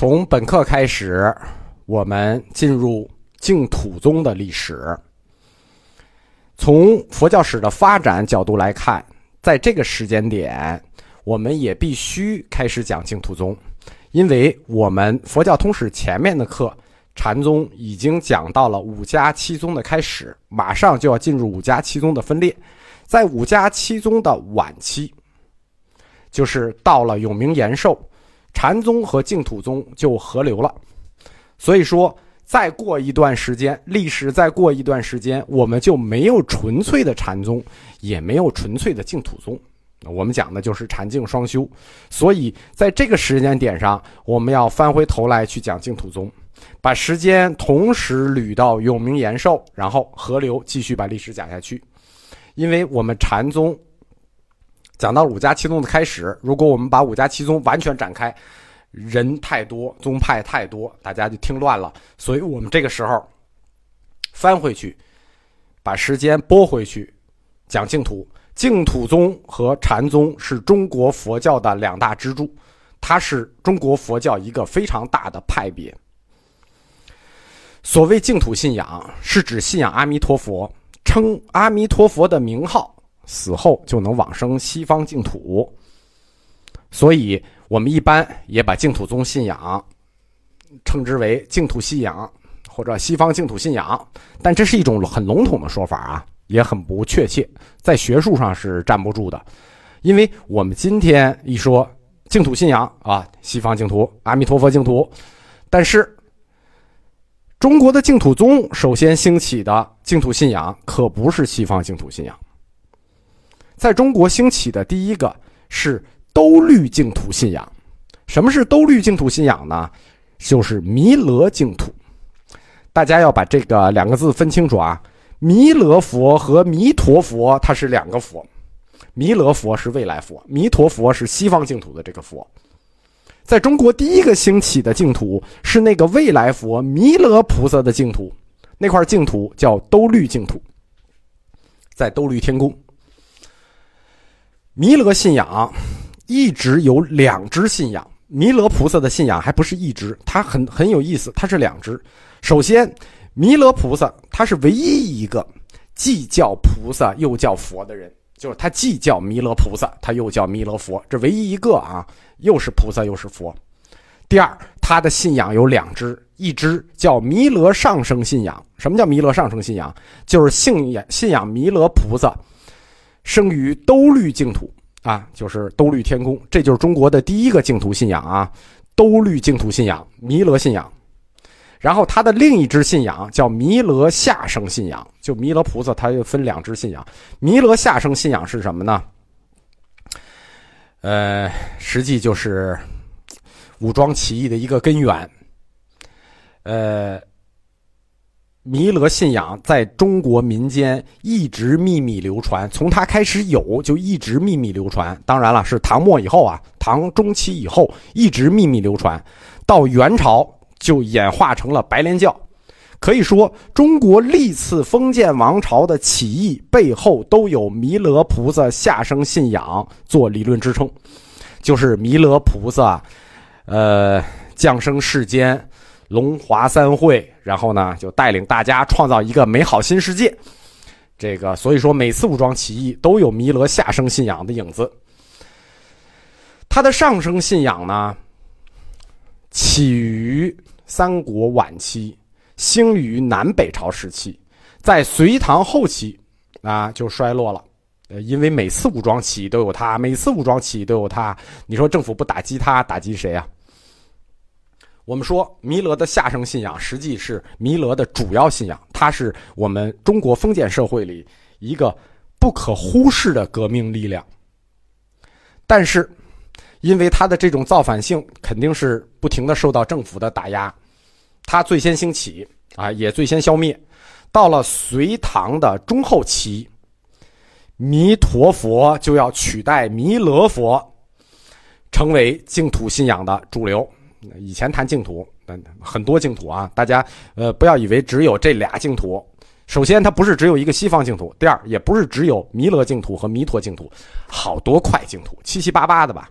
从本课开始，我们进入净土宗的历史。从佛教史的发展角度来看，在这个时间点，我们也必须开始讲净土宗，因为我们佛教通史前面的课，禅宗已经讲到了五家七宗的开始，马上就要进入五家七宗的分裂。在五家七宗的晚期，就是到了永明延寿。禅宗和净土宗就合流了，所以说，再过一段时间，历史再过一段时间，我们就没有纯粹的禅宗，也没有纯粹的净土宗。我们讲的就是禅净双修。所以，在这个时间点上，我们要翻回头来去讲净土宗，把时间同时捋到永明延寿，然后合流，继续把历史讲下去。因为我们禅宗。讲到五家七宗的开始，如果我们把五家七宗完全展开，人太多，宗派太多，大家就听乱了。所以我们这个时候翻回去，把时间拨回去，讲净土。净土宗和禅宗是中国佛教的两大支柱，它是中国佛教一个非常大的派别。所谓净土信仰，是指信仰阿弥陀佛，称阿弥陀佛的名号。死后就能往生西方净土，所以我们一般也把净土宗信仰称之为净土信仰或者西方净土信仰，但这是一种很笼统的说法啊，也很不确切，在学术上是站不住的。因为我们今天一说净土信仰啊，西方净土、阿弥陀佛净土，但是中国的净土宗首先兴起的净土信仰可不是西方净土信仰。在中国兴起的第一个是兜率净土信仰。什么是兜率净土信仰呢？就是弥勒净土。大家要把这个两个字分清楚啊！弥勒佛和弥陀佛它是两个佛，弥勒佛是未来佛，弥陀佛是西方净土的这个佛。在中国第一个兴起的净土是那个未来佛弥勒菩萨的净土，那块净土叫兜率净土，在兜率天宫。弥勒信仰一直有两支信仰，弥勒菩萨的信仰还不是一支，它很很有意思，它是两支。首先，弥勒菩萨他是唯一一个既叫菩萨又叫佛的人，就是他既叫弥勒菩萨，他又叫弥勒佛，这唯一一个啊，又是菩萨又是佛。第二，他的信仰有两支，一支叫弥勒上升信仰。什么叫弥勒上升信仰？就是信仰信仰弥勒菩萨。生于兜率净土啊，就是兜率天宫，这就是中国的第一个净土信仰啊，兜率净土信仰，弥勒信仰。然后他的另一支信仰叫弥勒下生信仰，就弥勒菩萨，他又分两支信仰。弥勒下生信仰是什么呢？呃，实际就是武装起义的一个根源。呃。弥勒信仰在中国民间一直秘密流传，从它开始有就一直秘密流传。当然了，是唐末以后啊，唐中期以后一直秘密流传，到元朝就演化成了白莲教。可以说，中国历次封建王朝的起义背后都有弥勒菩萨下生信仰做理论支撑，就是弥勒菩萨，呃，降生世间。龙华三会，然后呢，就带领大家创造一个美好新世界。这个，所以说每次武装起义都有弥勒下生信仰的影子。他的上升信仰呢，起于三国晚期，兴于南北朝时期，在隋唐后期啊就衰落了。呃，因为每次武装起义都有他，每次武装起义都有他，你说政府不打击他，打击谁啊？我们说弥勒的下生信仰实际是弥勒的主要信仰，它是我们中国封建社会里一个不可忽视的革命力量。但是，因为它的这种造反性肯定是不停的受到政府的打压，它最先兴起啊，也最先消灭。到了隋唐的中后期，弥陀佛就要取代弥勒佛，成为净土信仰的主流。以前谈净土，很多净土啊，大家呃不要以为只有这俩净土。首先，它不是只有一个西方净土；第二，也不是只有弥勒净土和弥陀净土，好多块净土，七七八八的吧。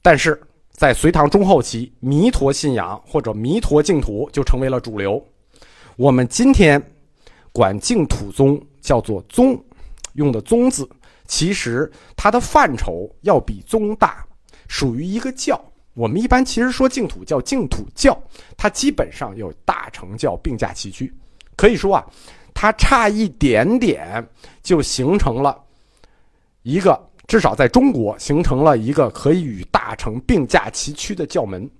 但是在隋唐中后期，弥陀信仰或者弥陀净土就成为了主流。我们今天管净土宗叫做宗，用的“宗”字，其实它的范畴要比宗大，属于一个教。我们一般其实说净土叫净土教，它基本上有大乘教并驾齐驱。可以说啊，它差一点点就形成了一个。至少在中国形成了一个可以与大乘并驾齐驱的教门。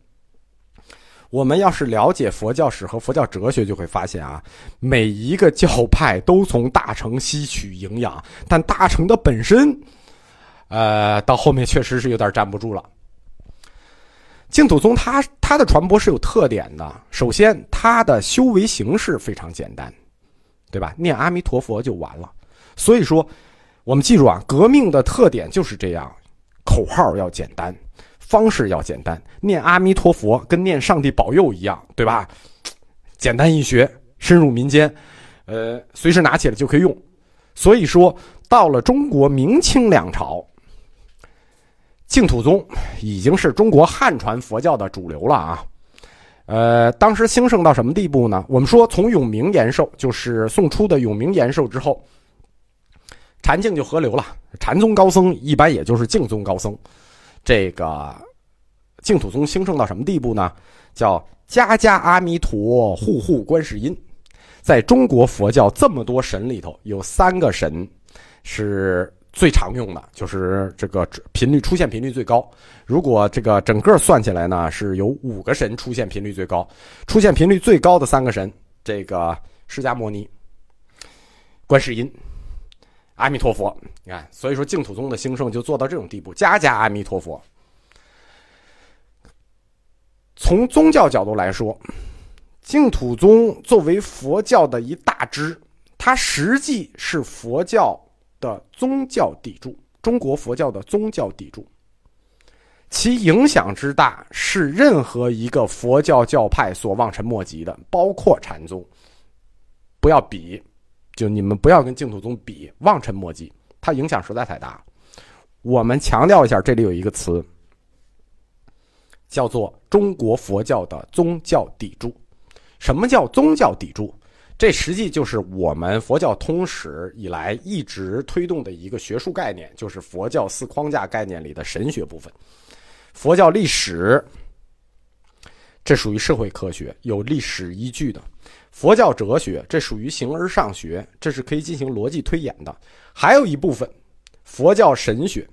我们要是了解佛教史和佛教哲学，就会发现啊，每一个教派都从大乘吸取营养，但大乘的本身，呃，到后面确实是有点站不住了。净土宗它它的传播是有特点的，首先它的修为形式非常简单，对吧？念阿弥陀佛就完了，所以说。我们记住啊，革命的特点就是这样，口号要简单，方式要简单。念阿弥陀佛跟念上帝保佑一样，对吧？简单易学，深入民间，呃，随时拿起来就可以用。所以说，到了中国明清两朝，净土宗已经是中国汉传佛教的主流了啊。呃，当时兴盛到什么地步呢？我们说，从永明延寿，就是宋初的永明延寿之后。禅净就合流了，禅宗高僧一般也就是净宗高僧。这个净土宗兴盛到什么地步呢？叫家家阿弥陀，户户观世音。在中国佛教这么多神里头，有三个神是最常用的，就是这个频率出现频率最高。如果这个整个算起来呢，是有五个神出现频率最高。出现频率最高的三个神，这个释迦牟尼、观世音。阿弥陀佛，你看，所以说净土宗的兴盛就做到这种地步，家家阿弥陀佛。从宗教角度来说，净土宗作为佛教的一大支，它实际是佛教的宗教砥柱，中国佛教的宗教砥柱，其影响之大是任何一个佛教教派所望尘莫及的，包括禅宗。不要比。就你们不要跟净土宗比，望尘莫及，它影响实在太大。我们强调一下，这里有一个词，叫做中国佛教的宗教砥柱。什么叫宗教砥柱？这实际就是我们佛教通史以来一直推动的一个学术概念，就是佛教四框架概念里的神学部分。佛教历史，这属于社会科学，有历史依据的。佛教哲学，这属于形而上学，这是可以进行逻辑推演的。还有一部分，佛教神学，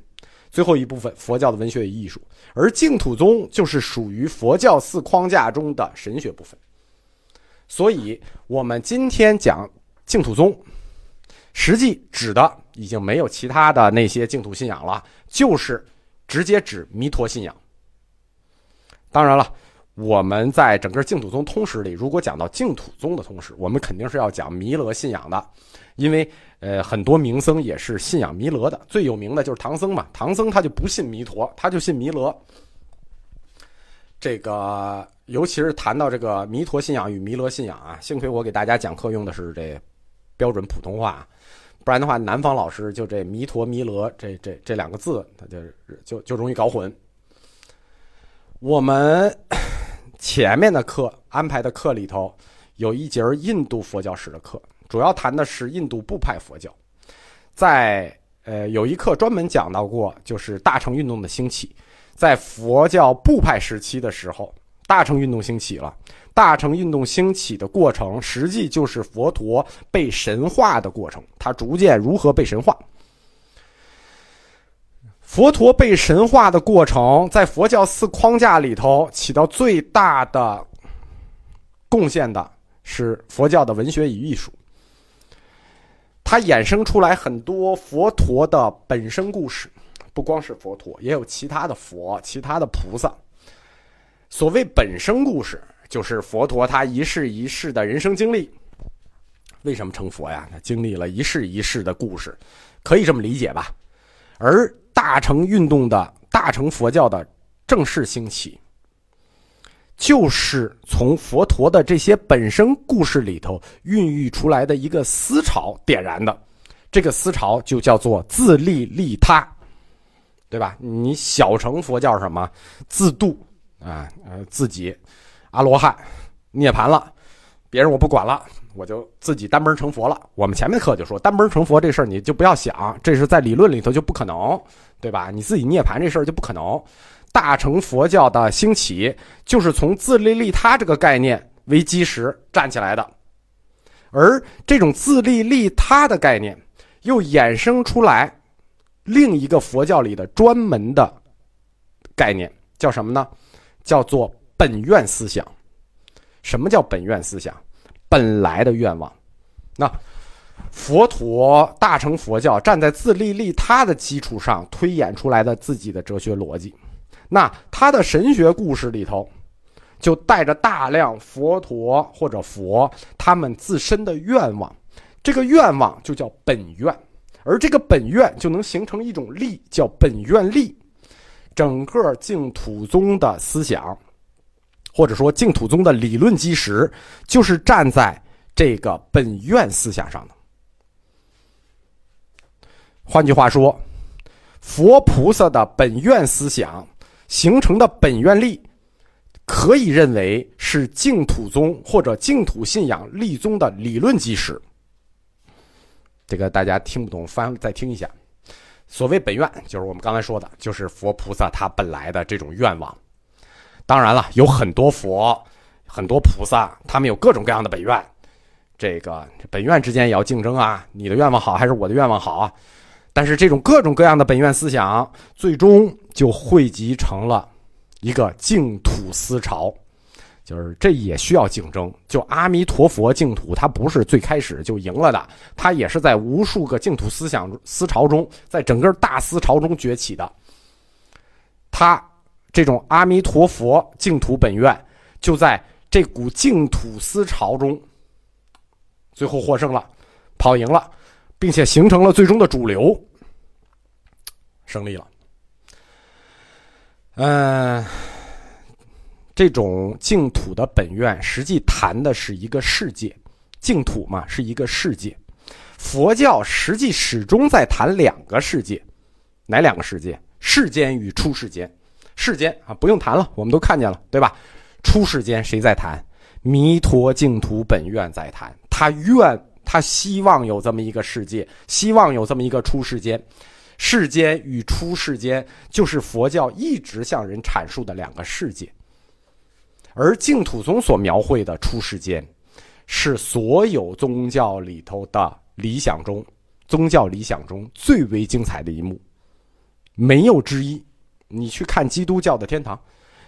最后一部分佛教的文学与艺术。而净土宗就是属于佛教四框架中的神学部分。所以，我们今天讲净土宗，实际指的已经没有其他的那些净土信仰了，就是直接指弥陀信仰。当然了。我们在整个净土宗通史里，如果讲到净土宗的通史，我们肯定是要讲弥勒信仰的，因为呃很多名僧也是信仰弥勒的，最有名的就是唐僧嘛。唐僧他就不信弥陀，他就信弥勒。这个尤其是谈到这个弥陀信仰与弥勒信仰啊，幸亏我给大家讲课用的是这标准普通话，不然的话，南方老师就这弥陀弥勒这这这两个字，他就就就容易搞混。我们。前面的课安排的课里头，有一节印度佛教史的课，主要谈的是印度部派佛教。在呃有一课专门讲到过，就是大乘运动的兴起。在佛教部派时期的时候，大乘运动兴起了。大乘运动兴起的过程，实际就是佛陀被神化的过程。他逐渐如何被神化？佛陀被神化的过程，在佛教四框架里头起到最大的贡献的是佛教的文学与艺术。它衍生出来很多佛陀的本身故事，不光是佛陀，也有其他的佛、其他的菩萨。所谓本生故事，就是佛陀他一世一世的人生经历。为什么成佛呀？他经历了一世一世的故事，可以这么理解吧？而大乘运动的大乘佛教的正式兴起，就是从佛陀的这些本身故事里头孕育出来的一个思潮点燃的。这个思潮就叫做自利利他，对吧？你小乘佛教什么自度啊，呃，自己阿罗汉涅盘了，别人我不管了，我就自己单门成佛了。我们前面课就说单门成佛这事儿你就不要想，这是在理论里头就不可能，对吧？你自己涅盘这事儿就不可能。大乘佛教的兴起就是从自利利他这个概念为基石站起来的，而这种自利利他的概念又衍生出来。另一个佛教里的专门的概念叫什么呢？叫做本愿思想。什么叫本愿思想？本来的愿望。那佛陀大乘佛教站在自利利他的基础上推演出来的自己的哲学逻辑。那他的神学故事里头，就带着大量佛陀或者佛他们自身的愿望。这个愿望就叫本愿。而这个本愿就能形成一种力，叫本愿力。整个净土宗的思想，或者说净土宗的理论基石，就是站在这个本愿思想上的。换句话说，佛菩萨的本愿思想形成的本愿力，可以认为是净土宗或者净土信仰立宗的理论基石。这个大家听不懂，翻再听一下。所谓本愿，就是我们刚才说的，就是佛菩萨他本来的这种愿望。当然了，有很多佛、很多菩萨，他们有各种各样的本愿。这个本愿之间也要竞争啊，你的愿望好还是我的愿望好啊？但是这种各种各样的本愿思想，最终就汇集成了一个净土思潮。就是这也需要竞争。就阿弥陀佛净土，它不是最开始就赢了的，它也是在无数个净土思想思潮中，在整个大思潮中崛起的。它这种阿弥陀佛净土本愿，就在这股净土思潮中，最后获胜了，跑赢了，并且形成了最终的主流，胜利了。嗯。这种净土的本愿，实际谈的是一个世界，净土嘛是一个世界。佛教实际始终在谈两个世界，哪两个世界？世间与出世间。世间啊，不用谈了，我们都看见了，对吧？出世间谁在谈？弥陀净土本愿在谈。他愿，他希望有这么一个世界，希望有这么一个出世间。世间与出世间，就是佛教一直向人阐述的两个世界。而净土宗所描绘的出世间，是所有宗教里头的理想中，宗教理想中最为精彩的一幕，没有之一。你去看基督教的天堂，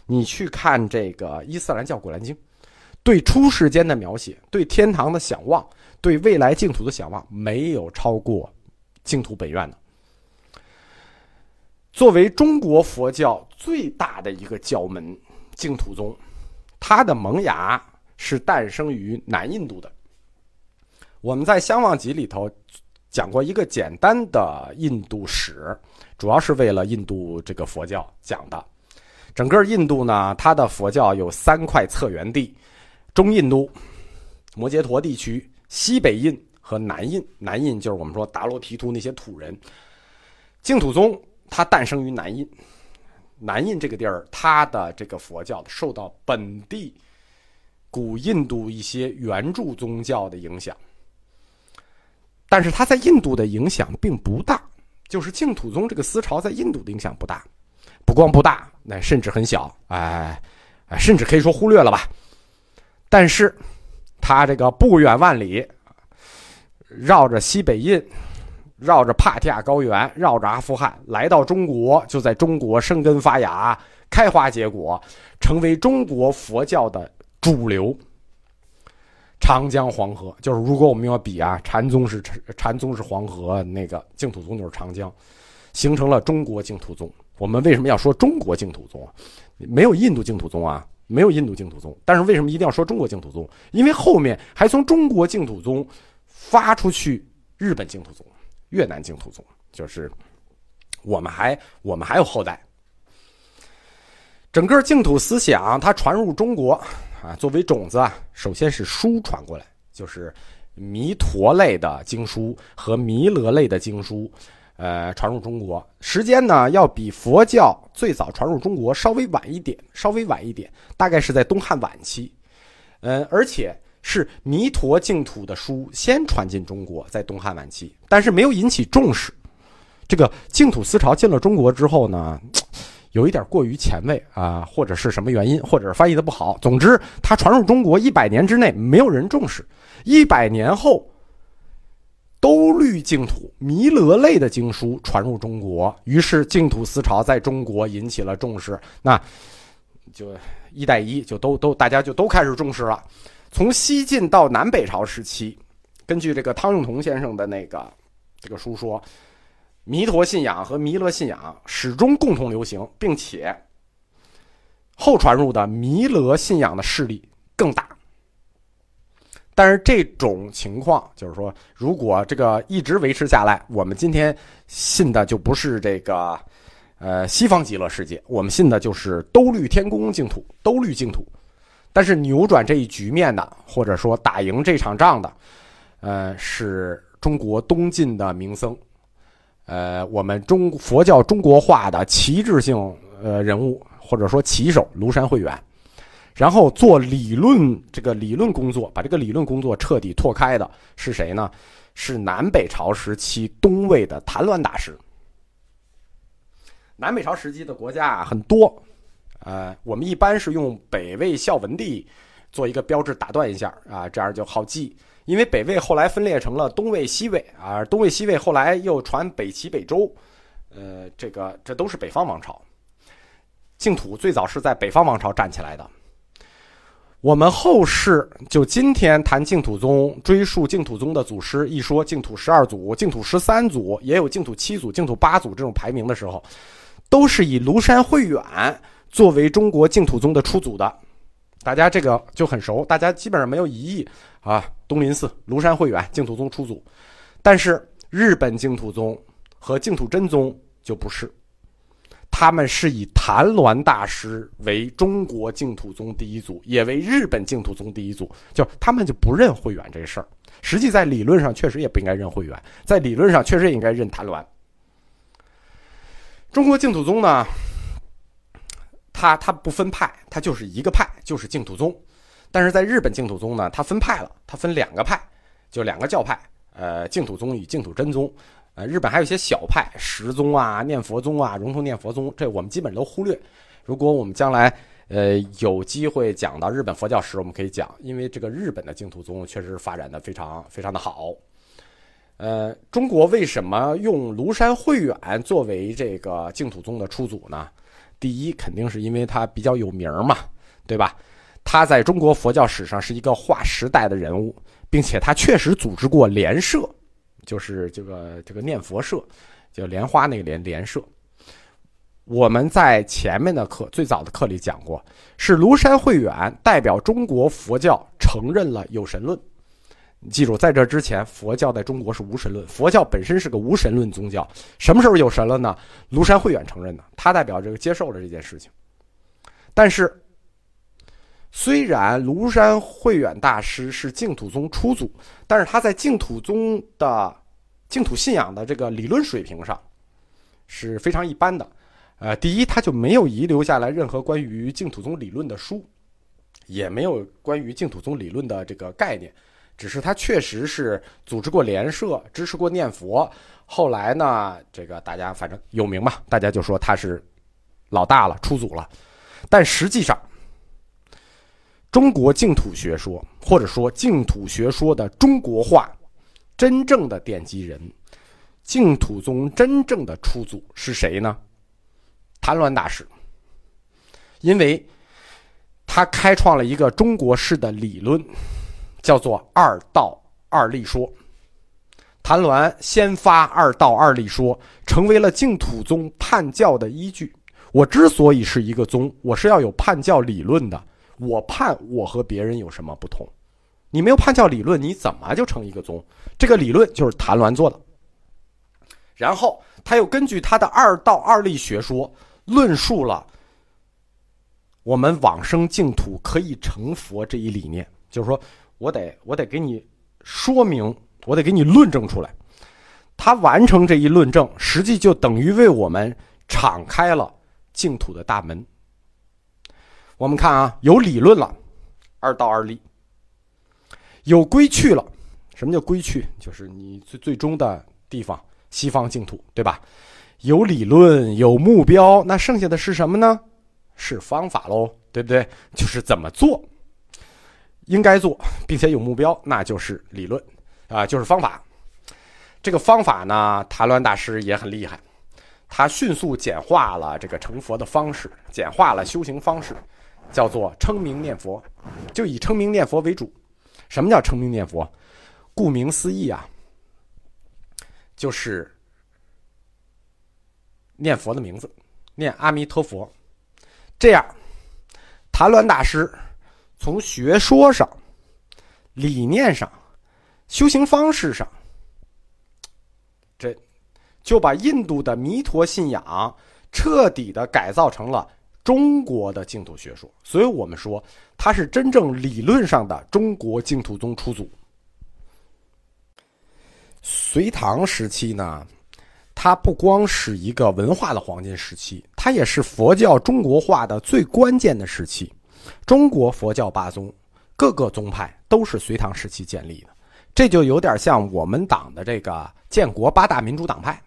你去看这个伊斯兰教《古兰经》，对出世间的描写，对天堂的想望，对未来净土的想望，没有超过净土本愿的。作为中国佛教最大的一个教门，净土宗。它的萌芽是诞生于南印度的。我们在《相望集》里头讲过一个简单的印度史，主要是为了印度这个佛教讲的。整个印度呢，它的佛教有三块策源地：中印度、摩羯陀地区、西北印和南印。南印就是我们说达罗毗荼那些土人。净土宗它诞生于南印。南印这个地儿，它的这个佛教受到本地古印度一些原著宗教的影响，但是它在印度的影响并不大，就是净土宗这个思潮在印度的影响不大，不光不大，那甚至很小，哎，甚至可以说忽略了吧。但是它这个不远万里，绕着西北印。绕着帕提亚高原，绕着阿富汗来到中国，就在中国生根发芽、开花结果，成为中国佛教的主流。长江黄河就是，如果我们要比啊，禅宗是禅宗是黄河，那个净土宗就是长江，形成了中国净土宗。我们为什么要说中国净土宗？没有印度净土宗啊，没有印度净土宗。但是为什么一定要说中国净土宗？因为后面还从中国净土宗发出去日本净土宗。越南净土宗就是，我们还我们还有后代。整个净土思想它传入中国啊，作为种子，首先是书传过来，就是弥陀类的经书和弥勒类的经书，呃，传入中国时间呢，要比佛教最早传入中国稍微晚一点，稍微晚一点，大概是在东汉晚期。呃，而且是弥陀净土的书先传进中国，在东汉晚期，但是没有引起重视。这个净土思潮进了中国之后呢，有一点过于前卫啊，或者是什么原因，或者是翻译的不好。总之，它传入中国一百年之内没有人重视，一百年后，兜率净土弥勒类的经书传入中国，于是净土思潮在中国引起了重视。那就一带一就都都大家就都开始重视了。从西晋到南北朝时期，根据这个汤用彤先生的那个这个书说。弥陀信仰和弥勒信仰始终共同流行，并且后传入的弥勒信仰的势力更大。但是这种情况就是说，如果这个一直维持下来，我们今天信的就不是这个呃西方极乐世界，我们信的就是兜率天宫净土、兜率净土。但是扭转这一局面的，或者说打赢这场仗的，呃，是中国东晋的名僧。呃，我们中佛教中国化的旗帜性呃人物，或者说旗手庐山慧远，然后做理论这个理论工作，把这个理论工作彻底拓开的是谁呢？是南北朝时期东魏的谭鸾大师。南北朝时期的国家啊很多，呃，我们一般是用北魏孝文帝做一个标志打断一下啊，这样就好记。因为北魏后来分裂成了东魏、西魏啊，东魏、西魏后来又传北齐、北周，呃，这个这都是北方王朝。净土最早是在北方王朝站起来的。我们后世就今天谈净土宗，追溯净土宗的祖师，一说净土十二祖、净土十三祖，也有净土七祖、净土八祖这种排名的时候，都是以庐山慧远作为中国净土宗的初祖的。大家这个就很熟，大家基本上没有疑义啊。东林寺、庐山慧远、净土宗出祖，但是日本净土宗和净土真宗就不是，他们是以谭鸾大师为中国净土宗第一祖，也为日本净土宗第一祖，就他们就不认慧远这事儿。实际在理论上确实也不应该认慧远，在理论上确实也应该认谭鸾。中国净土宗呢？它它不分派，它就是一个派，就是净土宗。但是在日本净土宗呢，它分派了，它分两个派，就两个教派，呃，净土宗与净土真宗。呃，日本还有一些小派，十宗啊、念佛宗啊、融通念佛宗，这我们基本都忽略。如果我们将来呃有机会讲到日本佛教史，我们可以讲，因为这个日本的净土宗确实发展的非常非常的好。呃，中国为什么用庐山慧远作为这个净土宗的初祖呢？第一，肯定是因为他比较有名嘛，对吧？他在中国佛教史上是一个划时代的人物，并且他确实组织过莲社，就是这个这个念佛社，就莲花那个莲莲社。我们在前面的课最早的课里讲过，是庐山慧远代表中国佛教承认了有神论。你记住，在这之前，佛教在中国是无神论。佛教本身是个无神论宗教。什么时候有神了呢？庐山慧远承认的，他代表这个接受了这件事情。但是，虽然庐山慧远大师是净土宗初祖，但是他在净土宗的净土信仰的这个理论水平上是非常一般的。呃，第一，他就没有遗留下来任何关于净土宗理论的书，也没有关于净土宗理论的这个概念。只是他确实是组织过联社，支持过念佛。后来呢，这个大家反正有名嘛，大家就说他是老大了，出祖了。但实际上，中国净土学说或者说净土学说的中国化真正的奠基人，净土宗真正的出祖是谁呢？谭鸾大师，因为他开创了一个中国式的理论。叫做二道二立说，谭鸾先发二道二立说，成为了净土宗判教的依据。我之所以是一个宗，我是要有判教理论的。我判我和别人有什么不同？你没有判教理论，你怎么就成一个宗？这个理论就是谭鸾做的。然后他又根据他的二道二立学说，论述了我们往生净土可以成佛这一理念，就是说。我得，我得给你说明，我得给你论证出来。他完成这一论证，实际就等于为我们敞开了净土的大门。我们看啊，有理论了，二道二立；有归去了，什么叫归去？就是你最最终的地方，西方净土，对吧？有理论，有目标，那剩下的是什么呢？是方法喽，对不对？就是怎么做，应该做，并且有目标，那就是理论啊，就是方法。这个方法呢，谭鸾大师也很厉害，他迅速简化了这个成佛的方式，简化了修行方式，叫做称名念佛，就以称名念佛为主。什么叫称名念佛？顾名思义啊，就是念佛的名字，念阿弥陀佛。这样，谭鸾大师从学说上、理念上、修行方式上，这就把印度的弥陀信仰彻底的改造成了中国的净土学说。所以我们说，它是真正理论上的中国净土宗初祖。隋唐时期呢？它不光是一个文化的黄金时期，它也是佛教中国化的最关键的时期。中国佛教八宗，各个宗派都是隋唐时期建立的，这就有点像我们党的这个建国八大民主党派。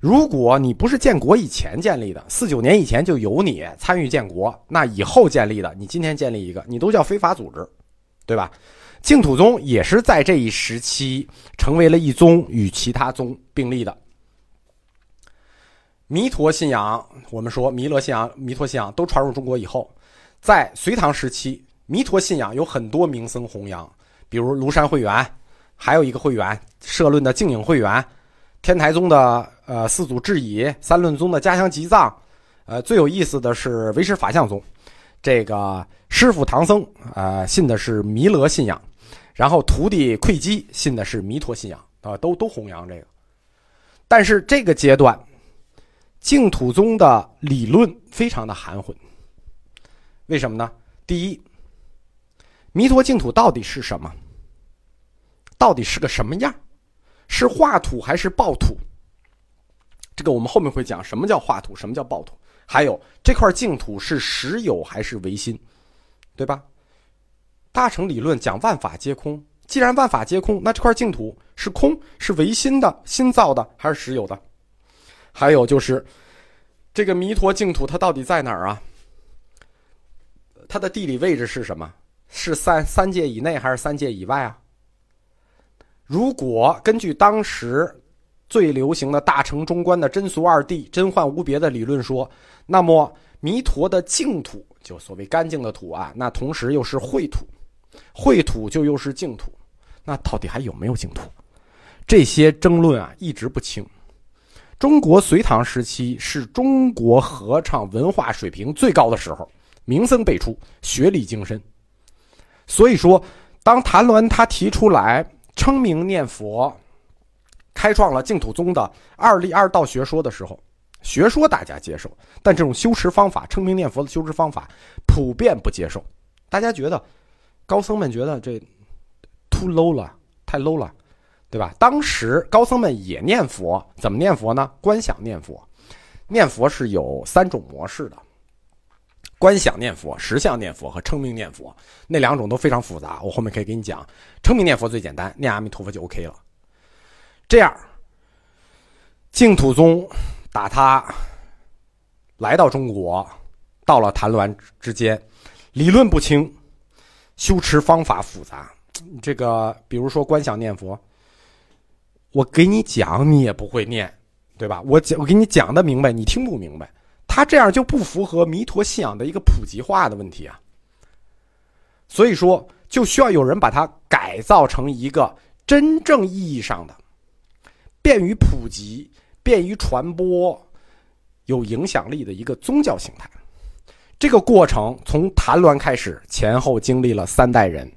如果你不是建国以前建立的，四九年以前就有你参与建国，那以后建立的，你今天建立一个，你都叫非法组织，对吧？净土宗也是在这一时期成为了一宗，与其他宗并立的。弥陀信仰，我们说弥勒信仰、弥陀信仰都传入中国以后，在隋唐时期，弥陀信仰有很多名僧弘扬，比如庐山慧远，还有一个慧远社论的净影慧远，天台宗的呃四祖智以，三论宗的家乡吉藏，呃最有意思的是唯识法相宗，这个师傅唐僧呃信的是弥勒信仰，然后徒弟窥基信的是弥陀信仰啊，都都弘扬这个，但是这个阶段。净土宗的理论非常的含混，为什么呢？第一，弥陀净土到底是什么？到底是个什么样？是化土还是爆土？这个我们后面会讲什么叫化土，什么叫爆土。还有这块净土是实有还是唯心，对吧？大乘理论讲万法皆空，既然万法皆空，那这块净土是空，是唯心的、心造的还是实有的？还有就是，这个弥陀净土它到底在哪儿啊？它的地理位置是什么？是三三界以内还是三界以外啊？如果根据当时最流行的大乘中观的真俗二谛、真幻无别的理论说，那么弥陀的净土就所谓干净的土啊，那同时又是秽土，秽土就又是净土，那到底还有没有净土？这些争论啊一直不清。中国隋唐时期是中国合唱文化水平最高的时候，名僧辈出，学历精深。所以说，当谭鸾他提出来称名念佛，开创了净土宗的二立二道学说的时候，学说大家接受，但这种修持方法，称名念佛的修持方法普遍不接受。大家觉得，高僧们觉得这 too low 了，太 low 了。对吧？当时高僧们也念佛，怎么念佛呢？观想念佛，念佛是有三种模式的：观想念佛、实相念佛和称名念佛。那两种都非常复杂，我后面可以给你讲。称名念佛最简单，念阿弥陀佛就 OK 了。这样，净土宗打他来到中国，到了谭鸾之间，理论不清，修持方法复杂。这个，比如说观想念佛。我给你讲，你也不会念，对吧？我讲，我给你讲的明白，你听不明白，他这样就不符合弥陀信仰的一个普及化的问题啊。所以说，就需要有人把它改造成一个真正意义上的、便于普及、便于传播、有影响力的一个宗教形态。这个过程从谭鸾开始，前后经历了三代人。